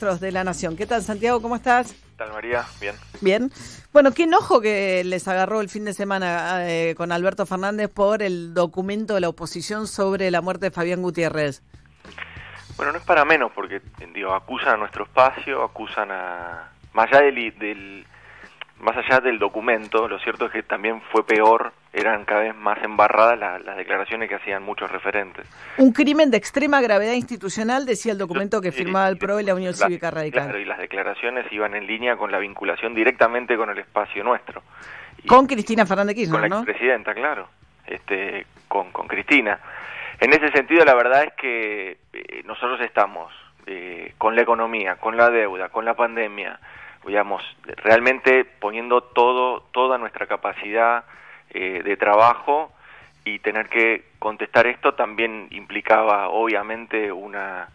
de la Nación. ¿Qué tal, Santiago? ¿Cómo estás? ¿Qué tal, María? Bien. Bien. Bueno, qué enojo que les agarró el fin de semana eh, con Alberto Fernández por el documento de la oposición sobre la muerte de Fabián Gutiérrez. Bueno, no es para menos, porque digo, acusan a nuestro espacio, acusan a... Más allá del, del más allá del documento, lo cierto es que también fue peor, eran cada vez más embarradas las declaraciones que hacían muchos referentes. Un crimen de extrema gravedad institucional, decía el documento que firmaba el PRO y la Unión Cívica Radical. Claro, y las declaraciones iban en línea con la vinculación directamente con el espacio nuestro. con Cristina Fernández Kirchner, Con la presidenta, claro, este, con, con Cristina. En ese sentido, la verdad es que eh, nosotros estamos eh, con la economía, con la deuda, con la pandemia, digamos, realmente poniendo todo, toda nuestra capacidad eh, de trabajo y tener que contestar esto también implicaba obviamente una,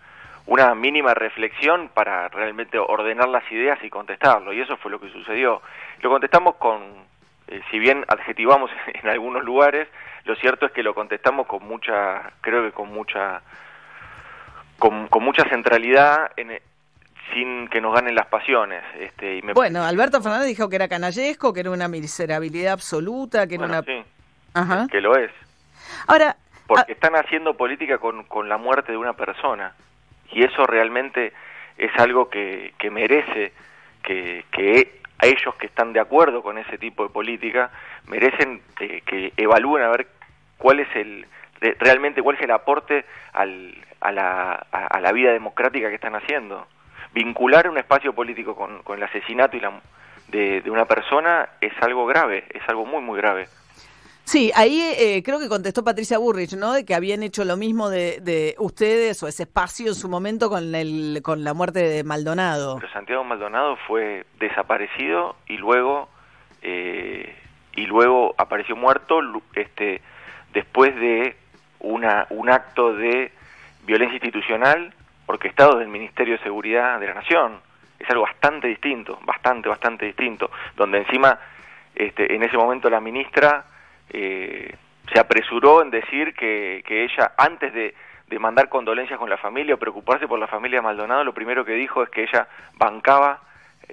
una mínima reflexión para realmente ordenar las ideas y contestarlo, y eso fue lo que sucedió. Lo contestamos con, eh, si bien adjetivamos en algunos lugares, lo cierto es que lo contestamos con mucha, creo que con mucha, con, con mucha centralidad en, sin que nos ganen las pasiones. Este, y Bueno, Alberto Fernández dijo que era canallesco, que era una miserabilidad absoluta, que era una... Sí, que lo es. Ahora... Porque están haciendo política con, con la muerte de una persona. Y eso realmente es algo que, que merece que, que a ellos que están de acuerdo con ese tipo de política merecen que, que evalúen a ver cuál es el realmente cuál es el aporte al, a, la, a la vida democrática que están haciendo vincular un espacio político con, con el asesinato y la, de, una persona es algo grave, es algo muy, muy grave. Sí, ahí eh, creo que contestó Patricia Burrich, ¿no? De que habían hecho lo mismo de, de, ustedes o ese espacio en su momento con, el, con la muerte de Maldonado. Pero Santiago Maldonado fue desaparecido y luego eh, y luego apareció muerto este después de una, un acto de violencia institucional orquestado del Ministerio de Seguridad de la Nación. Es algo bastante distinto, bastante, bastante distinto, donde encima este, en ese momento la ministra eh, se apresuró en decir que, que ella, antes de, de, mandar condolencias con la familia o preocuparse por la familia Maldonado, lo primero que dijo es que ella bancaba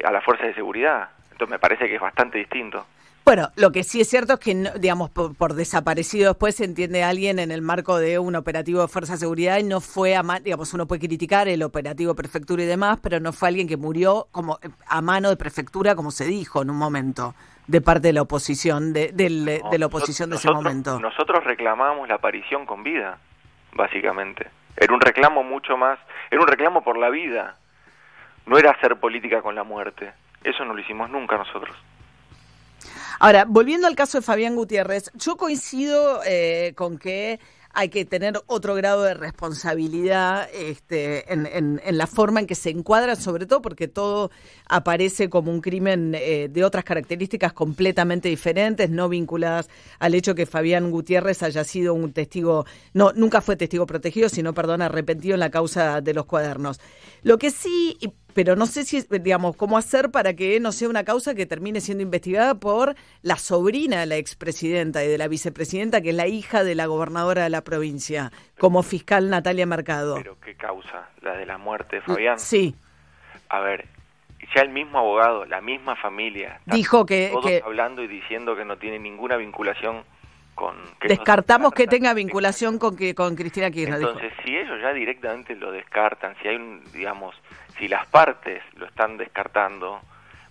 a las fuerzas de seguridad. Entonces me parece que es bastante distinto. Bueno, lo que sí es cierto es que, digamos, por, desaparecido después se entiende alguien en el marco de un operativo de fuerza de seguridad y no fue, a digamos, uno puede criticar el operativo prefectura y demás, pero no fue alguien que murió como a mano de prefectura, como se dijo en un momento, de parte de la oposición, de, la oposición de ese momento. Nosotros reclamábamos la aparición con vida, básicamente. Era un reclamo mucho más, era un reclamo por la vida, no era hacer política con la muerte. Eso no lo hicimos nunca nosotros. Ahora, volviendo al caso de Fabián Gutiérrez, yo coincido eh, con que hay que tener otro grado de responsabilidad este, en, en, la forma en que se encuadra, sobre todo porque todo aparece como un crimen eh, de otras características completamente diferentes, no vinculadas al hecho que Fabián Gutiérrez haya sido un testigo, no, nunca fue testigo protegido, sino, perdón, arrepentido en la causa de los cuadernos. Lo que sí, pero no sé si, digamos, cómo hacer para que no sea una causa que termine siendo investigada por la sobrina de la expresidenta y de la vicepresidenta, que es la hija de la gobernadora de la provincia, como fiscal Natalia Mercado. ¿Pero qué causa? ¿La de la muerte de Fabián? Sí. A ver, ya el mismo abogado, la misma familia, dijo que, todos hablando y diciendo que no tiene ninguna vinculación con... Descartamos que tenga vinculación con, que, con Cristina Kirchner. Entonces, si ellos ya directamente lo descartan, si hay un, digamos, si las partes lo están descartando,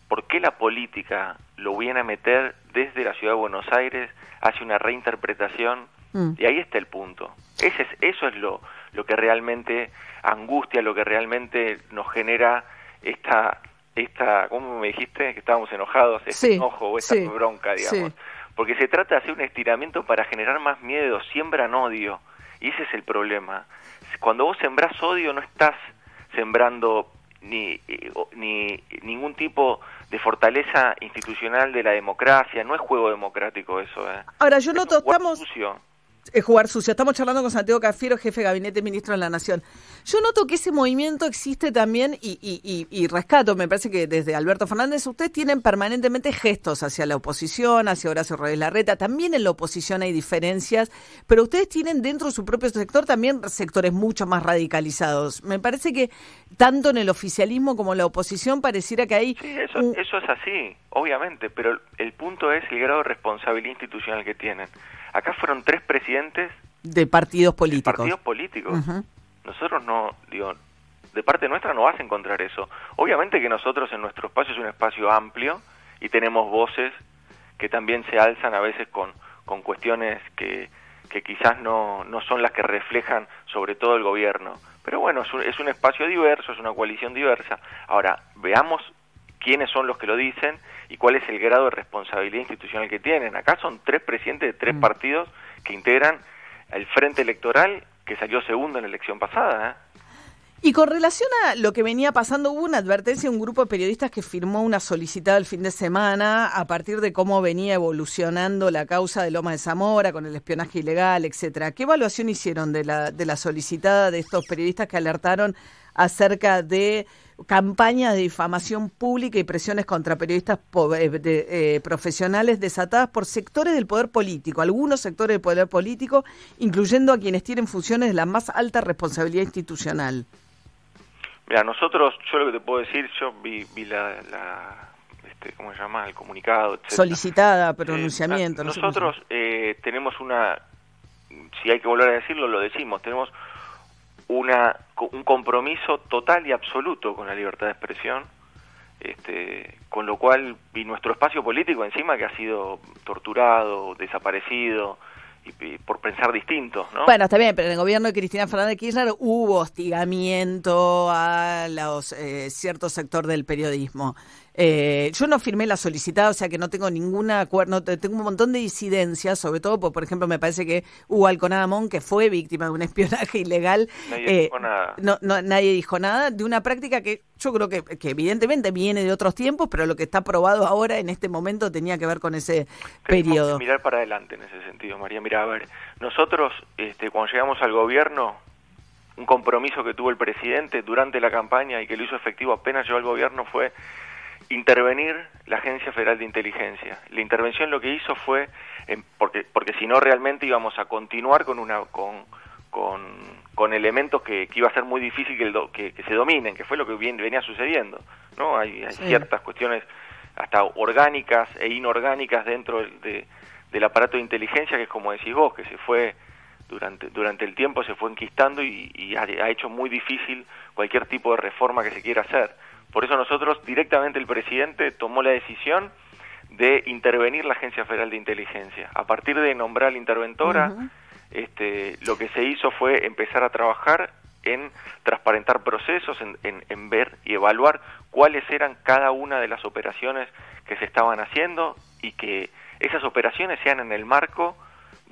¿por qué la política lo viene a meter desde la ciudad de Buenos Aires hacia una reinterpretación? Mm. Y ahí está el punto. Ese es, eso es lo, lo que realmente angustia, lo que realmente nos genera esta, esta ¿cómo me dijiste? Que estábamos enojados, este enojo o esta bronca, digamos. Porque se trata de hacer un estiramiento para generar más miedo, siembran odio. Y ese es el problema. Cuando vos sembrás odio no estás sembrando ni, eh, ni ningún tipo de fortaleza institucional de la democracia, no es juego democrático eso. ¿eh? Ahora, yo noto, estamos... es jugar sucio. Estamos charlando con Santiago Cafiero, jefe de gabinete ministro de la Nación. Yo noto que ese movimiento existe también y, y, y, rescato, me parece que desde Alberto Fernández ustedes tienen permanentemente gestos hacia la oposición, hacia Horacio Rodríguez Larreta, también en la oposición hay diferencias, pero ustedes tienen dentro de su propio sector también sectores mucho más radicalizados. Me parece que tanto en el oficialismo como en la oposición pareciera que hay... Sí, eso, eso es así, obviamente, pero el punto es el grado de responsabilidad institucional que tienen. Acá fueron tres presidentes de partidos políticos. De partidos políticos. Nosotros no, digo, de parte nuestra no vas a encontrar eso. Obviamente que nosotros en nuestro espacio es un espacio amplio y tenemos voces que también se alzan a veces con, con cuestiones que, que quizás no, no son las que reflejan sobre todo el gobierno. Pero bueno, es un, es un espacio diverso, es una coalición diversa. Ahora, veamos quiénes son los que lo dicen y cuál es el grado de responsabilidad institucional que tienen. Acá son tres presidentes de tres mm. partidos que integran el Frente Electoral que salió segundo en la elección pasada. ¿eh? Y con relación a lo que venía pasando, hubo una advertencia de un grupo de periodistas que firmó una solicitada el fin de semana a partir de cómo venía evolucionando la causa de Loma de Zamora con el espionaje ilegal, etcétera. ¿Qué evaluación hicieron de la, de la solicitada de estos periodistas que alertaron acerca de campañas de difamación pública y presiones contra periodistas eh, eh, profesionales desatadas por sectores del poder político, algunos sectores del poder político, incluyendo a quienes tienen funciones de la más alta responsabilidad institucional. Mira, nosotros, yo lo que te puedo decir, yo vi, la, este, ¿cómo se llama? El comunicado, Solicitada, pronunciamiento. nosotros eh, tenemos una, si hay que volver a decirlo, lo decimos, tenemos una, un compromiso total y absoluto con la libertad de expresión, este, con lo cual, y nuestro espacio político encima que ha sido torturado, desaparecido, y, por pensar distinto, ¿no? Bueno, está bien, pero en el gobierno de Cristina Fernández Kirchner hubo hostigamiento a los eh, cierto sector del periodismo. Eh, yo no firmé la solicitada, o sea que no tengo ninguna acuerdo, tengo un montón de disidencias, sobre todo, por, por ejemplo, me parece que Hugo Alconadamón, que fue víctima de un espionaje ilegal, nadie, dijo nada. No, nadie dijo nada, de una práctica que yo creo que, que, evidentemente viene de otros tiempos, pero lo que está probado ahora en este momento tenía que ver con ese periodo. mirar para adelante en ese sentido, María. Mira, a ver, nosotros este, cuando llegamos al gobierno, un compromiso que tuvo el presidente durante la campaña y que lo hizo efectivo apenas llegó al gobierno fue intervenir la Agencia Federal de Inteligencia. La intervención lo que hizo fue, porque, porque si no realmente íbamos a continuar con, una, con, con, elementos que, que, iba a ser muy difícil que, que, se dominen, que fue lo que venía sucediendo. ¿no? Hay, ciertas cuestiones hasta orgánicas e inorgánicas dentro de, del aparato de inteligencia, que es como decís vos, que se fue durante, durante el tiempo se fue enquistando y, ha, ha hecho muy difícil cualquier tipo de reforma que se quiera hacer. Por eso nosotros directamente el presidente tomó la decisión de intervenir la Agencia Federal de Inteligencia. A partir de nombrar la interventora, este, lo que se hizo fue empezar a trabajar en transparentar procesos, en, en, ver y evaluar cuáles eran cada una de las operaciones que se estaban haciendo y que esas operaciones sean en el marco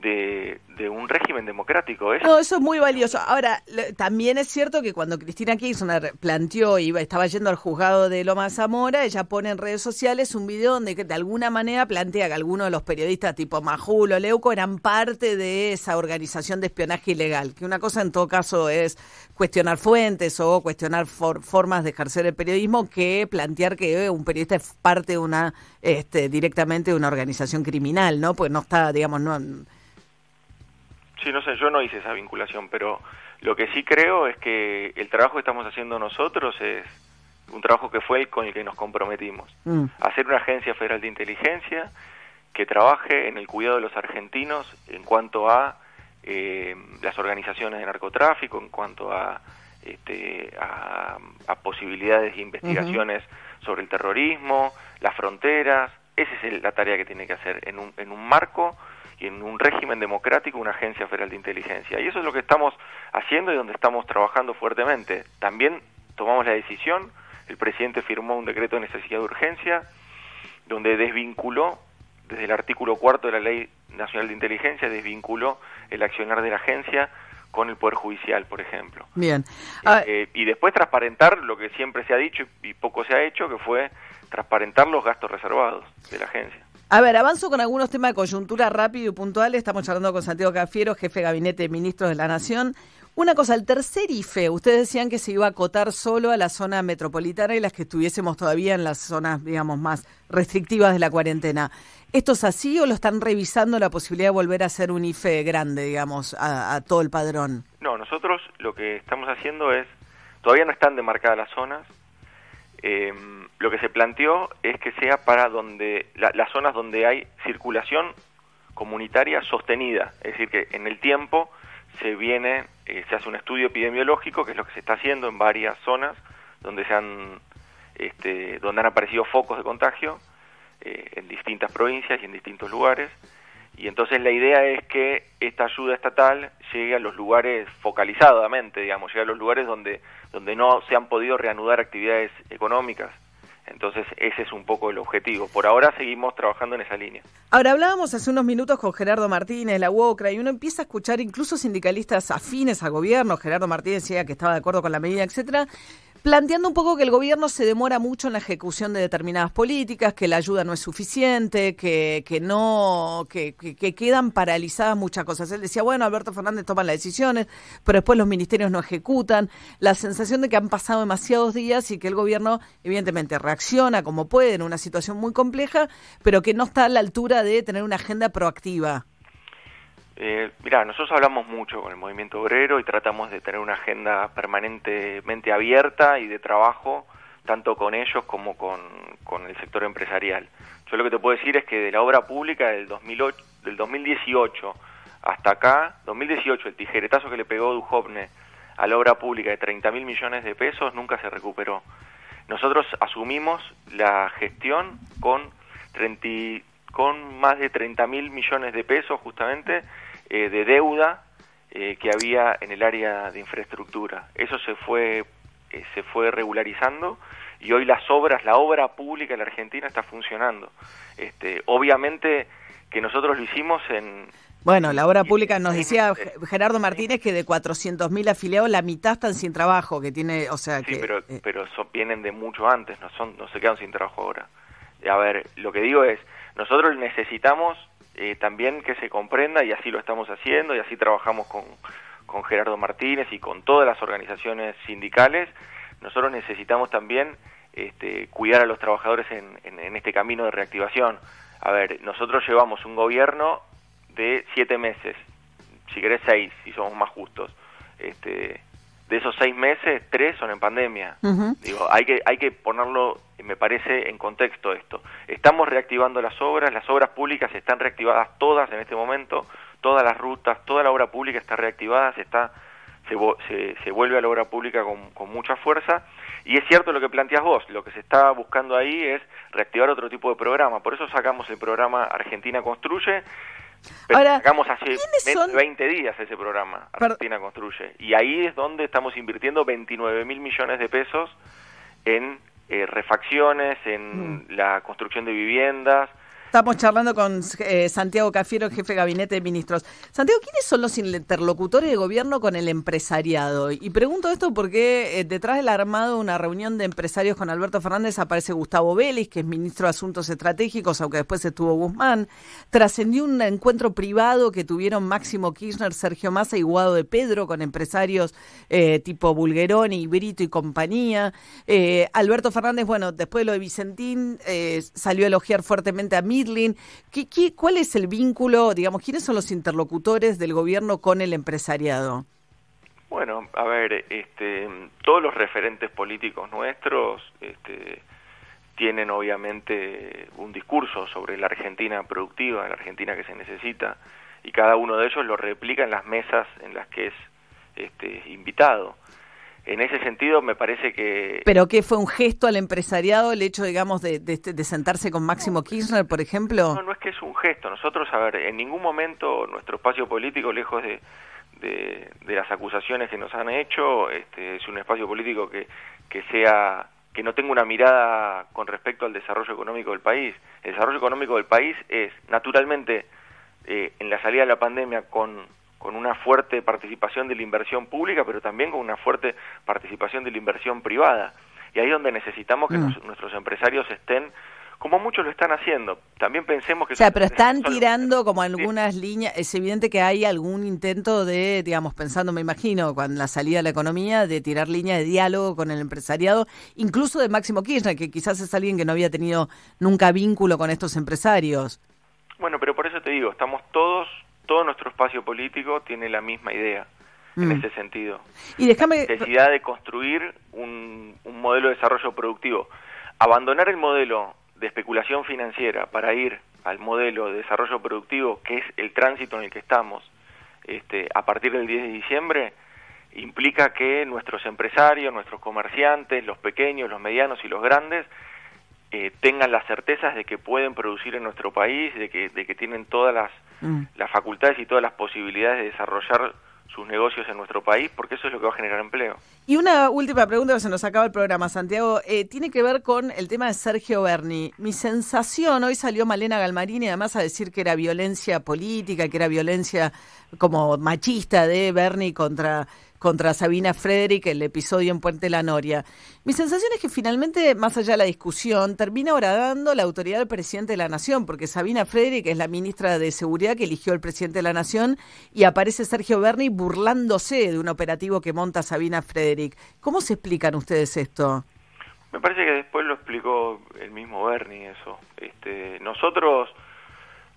de, un régimen democrático. ¿es? No, eso es muy valioso. Ahora, también es cierto que cuando Cristina Kirchner planteó y estaba yendo al juzgado de Loma Zamora, ella pone en redes sociales un video donde de alguna manera plantea que algunos de los periodistas tipo Majul o Leuco eran parte de esa organización de espionaje ilegal. Que una cosa en todo caso es cuestionar fuentes o cuestionar formas de ejercer el periodismo que plantear que un periodista es parte de una, este, directamente de una organización criminal, ¿no? Pues no está, digamos, no Sí, no sé, yo no hice esa vinculación, pero lo que sí creo es que el trabajo que estamos haciendo nosotros es un trabajo que fue el con el que nos comprometimos. Mm. Hacer una agencia federal de inteligencia que trabaje en el cuidado de los argentinos en cuanto a eh, las organizaciones de narcotráfico, en cuanto a, este, a, posibilidades de investigaciones sobre el terrorismo, las fronteras. Esa es la tarea que tiene que hacer en un, en un marco y en un régimen democrático una agencia federal de inteligencia. Y eso es lo que estamos haciendo y donde estamos trabajando fuertemente. También tomamos la decisión, el presidente firmó un decreto de necesidad de urgencia donde desvinculó desde el artículo cuarto de la Ley Nacional de Inteligencia, desvinculó el accionar de la agencia con el Poder Judicial, por ejemplo. Bien. Eh, ah, y después transparentar lo que siempre se ha dicho y poco se ha hecho, que fue transparentar los gastos reservados de la agencia. A ver, avanzo con algunos temas de coyuntura rápido y puntual. Estamos charlando con Santiago Cafiero, jefe de gabinete de ministros de la Nación. Una cosa, el tercer IFE, ustedes decían que se iba a acotar solo a la zona metropolitana y las que estuviésemos todavía en las zonas, digamos, más restrictivas de la cuarentena. ¿Esto es así o lo están revisando la posibilidad de volver a hacer un IFE grande, digamos, a, todo el padrón? No, nosotros lo que estamos haciendo es, todavía no están demarcadas las zonas, eh, lo que se planteó es que sea para donde las zonas donde hay circulación comunitaria sostenida, es decir, que en el tiempo se viene, eh, se hace un estudio epidemiológico, que es lo que se está haciendo en varias zonas donde se han, este, donde han aparecido focos de contagio eh, en distintas provincias y en distintos lugares. Y entonces la idea es que esta ayuda estatal llegue a los lugares focalizadamente, digamos, llegue a los lugares donde, donde no se han podido reanudar actividades económicas. Entonces ese es un poco el objetivo. Por ahora seguimos trabajando en esa línea. Ahora hablábamos hace unos minutos con Gerardo Martínez, la UOCRA, y uno empieza a escuchar incluso sindicalistas afines al gobierno. Gerardo Martínez decía que estaba de acuerdo con la medida, etcétera planteando un poco que el gobierno se demora mucho en la ejecución de determinadas políticas, que la ayuda no es suficiente, que, que no, que, que, quedan paralizadas muchas cosas. Él decía, bueno, Alberto Fernández toma las decisiones, pero después los ministerios no ejecutan. La sensación de que han pasado demasiados días y que el gobierno, evidentemente, reacciona como puede en una situación muy compleja, pero que no está a la altura de tener una agenda proactiva. Eh, mira, nosotros hablamos mucho con el movimiento obrero y tratamos de tener una agenda permanentemente abierta y de trabajo tanto con ellos como con, el sector empresarial. Yo lo que te puedo decir es que de la obra pública del, 2008, del 2018 hasta acá, 2018, el tijeretazo que le pegó Duhovne a la obra pública de 30 mil millones de pesos nunca se recuperó. Nosotros asumimos la gestión con, 30, con más de 30 mil millones de pesos justamente eh, de deuda eh, que había en el área de infraestructura. Eso se fue, eh, se fue regularizando y hoy las obras, la obra pública en la Argentina está funcionando. Este, obviamente que nosotros lo hicimos en... Bueno, la obra pública nos decía Gerardo Martínez que de 400.000 afiliados la mitad están sin trabajo, que tiene, o sea, sí, pero, pero vienen de mucho antes, no son, no se quedan sin trabajo ahora. A ver, lo que digo es, nosotros necesitamos eh, también que se comprenda, y así lo estamos haciendo, y así trabajamos con, con Gerardo Martínez y con todas las organizaciones sindicales, nosotros necesitamos también este, cuidar a los trabajadores en, en, este camino de reactivación. A ver, nosotros llevamos un gobierno de siete meses, si querés seis, si somos más justos. Este, de esos seis meses, tres son en pandemia. Digo, hay que, hay que ponerlo, me parece, en contexto esto. Estamos reactivando las obras, las obras públicas están reactivadas todas en este momento, todas las rutas, toda la obra pública está reactivada, se está se, se, vuelve a la obra pública con, con, mucha fuerza. Y es cierto lo que planteas vos, lo que se está buscando ahí es reactivar otro tipo de programa. Por eso sacamos el programa Argentina Construye, Ahora, sacamos hace 20 días ese programa, Argentina Construye. Y ahí es donde estamos invirtiendo 29 mil millones de pesos en eh, refacciones, en mm. la construcción de viviendas, Estamos charlando con eh, Santiago Cafiero, jefe de gabinete de ministros. Santiago, ¿quiénes son los interlocutores de gobierno con el empresariado? Y pregunto esto porque eh, detrás del armado una reunión de empresarios con Alberto Fernández aparece Gustavo Vélez, que es ministro de Asuntos Estratégicos, aunque después estuvo Guzmán. Trascendió un encuentro privado que tuvieron Máximo Kirchner, Sergio Massa y Guado de Pedro con empresarios eh, tipo Bulgeroni, Brito y compañía. Alberto Fernández, bueno, después de lo de Vicentín, salió a elogiar fuertemente a mí ¿Qué, cuál es el vínculo, digamos, quiénes son los interlocutores del gobierno con el empresariado? Bueno, a ver, este, todos los referentes políticos nuestros este, tienen obviamente un discurso sobre la Argentina productiva, la Argentina que se necesita, y cada uno de ellos lo replica en las mesas en las que es este, invitado en ese sentido me parece que... ¿Pero qué fue un gesto al empresariado el hecho, digamos, de, de, sentarse con Máximo Kirchner, por ejemplo? No, no es que es un gesto. Nosotros, a ver, en ningún momento nuestro espacio político, lejos de, de, las acusaciones que nos han hecho, este, es un espacio político que, que sea que no tenga una mirada con respecto al desarrollo económico del país. El desarrollo económico del país es, naturalmente, eh, en la salida de la pandemia con con una fuerte participación de la inversión pública, pero también con una fuerte participación de la inversión privada. Y ahí es donde necesitamos que mm. nuestros empresarios estén como muchos lo están haciendo. También pensemos que... O sea, pero están tirando como algunas líneas, es evidente que hay algún intento de, digamos, pensando, me imagino, con la salida de la economía, de tirar líneas de diálogo con el empresariado, incluso de Máximo Kirchner, que quizás es alguien que no había tenido nunca vínculo con estos empresarios. Bueno, pero por eso te digo, estamos todos, todo nuestro espacio político tiene la misma idea en mm. ese sentido. Y déjame... La necesidad de construir un, un modelo de desarrollo productivo. Abandonar el modelo de especulación financiera para ir al modelo de desarrollo productivo, que es el tránsito en el que estamos, este, a partir del 10 de diciembre, implica que nuestros empresarios, nuestros comerciantes, los pequeños, los medianos y los grandes, eh, tengan las certezas de que pueden producir en nuestro país, de que, de que tienen todas las, mm. las facultades y todas las posibilidades de desarrollar sus negocios en nuestro país, porque eso es lo que va a generar empleo. Y una última pregunta, se nos acaba el programa, Santiago, eh, tiene que ver con el tema de Sergio Berni. Mi sensación, hoy salió Malena Galmarini además a decir que era violencia política, que era violencia como machista de Berni contra contra Sabina Frederick, el episodio en Puente La Noria. Mi sensación es que finalmente, más allá de la discusión, termina horadando la autoridad del presidente de la Nación, porque Sabina Frederick es la ministra de Seguridad que eligió el presidente de la Nación y aparece Sergio Berni burlándose de un operativo que monta Sabina Frederick. ¿Cómo se explican ustedes esto? Me parece que después lo explicó el mismo Berni eso. Este, nosotros,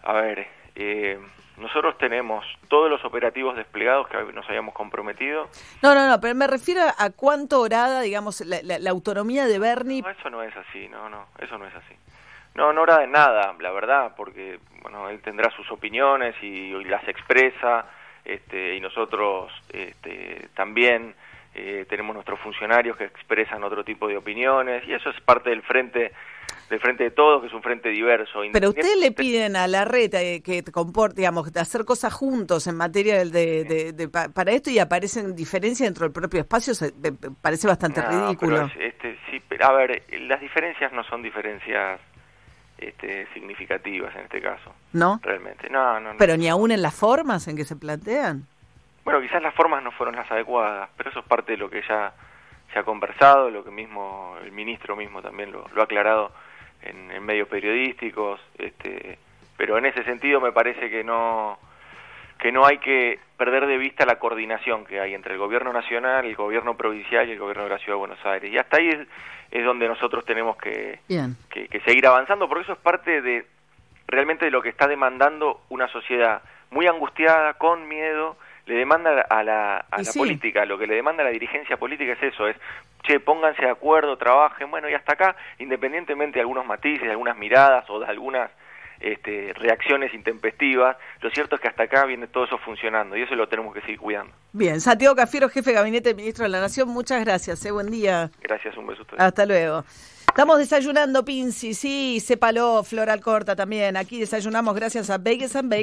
a ver, eh, nosotros tenemos todos los operativos desplegados que nos habíamos comprometido. No, no, no, pero me refiero a cuánto orada, digamos, la, autonomía de Bernie. No, eso no es así, no, no, eso no es así. No, no orada de nada, la verdad, porque, bueno, él tendrá sus opiniones y, las expresa, este, y nosotros este, también eh, tenemos nuestros funcionarios que expresan otro tipo de opiniones, y eso es parte del frente del frente de todos, que es un frente diverso. Pero ustedes le piden a la red eh, que comporte, digamos, hacer cosas juntos en materia de, de, para esto y aparecen diferencias dentro del propio espacio, se, parece bastante ridículo. este, sí, pero, a ver, las diferencias no son diferencias este, significativas en este caso. ¿No? Realmente, no, no. Pero ni aún en las formas en que se plantean. Bueno, quizás las formas no fueron las adecuadas, pero eso es parte de lo que ya se ha conversado, lo que mismo el ministro mismo también lo, lo ha aclarado en, medios periodísticos, este, pero en ese sentido me parece que no que no hay que perder de vista la coordinación que hay entre el gobierno nacional, el gobierno provincial y el gobierno de la ciudad de Buenos Aires. Y hasta ahí es, donde nosotros tenemos que, que, seguir avanzando, porque eso es parte de realmente de lo que está demandando una sociedad muy angustiada, con miedo, le demanda a la, a la política, lo que le demanda a la dirigencia política es eso, es che, pónganse de acuerdo, trabajen, bueno, y hasta acá, independientemente de algunos matices, de algunas miradas o de algunas este, reacciones intempestivas, lo cierto es que hasta acá viene todo eso funcionando y eso lo tenemos que seguir cuidando. Bien, Santiago Cafiero, jefe de gabinete ministro de la Nación, muchas gracias, eh, buen día. Gracias, un beso a ustedes. Hasta luego. Estamos desayunando, Pinci, sí, sépalo, Floral Corta también. Aquí desayunamos gracias a Vegas and Vegas.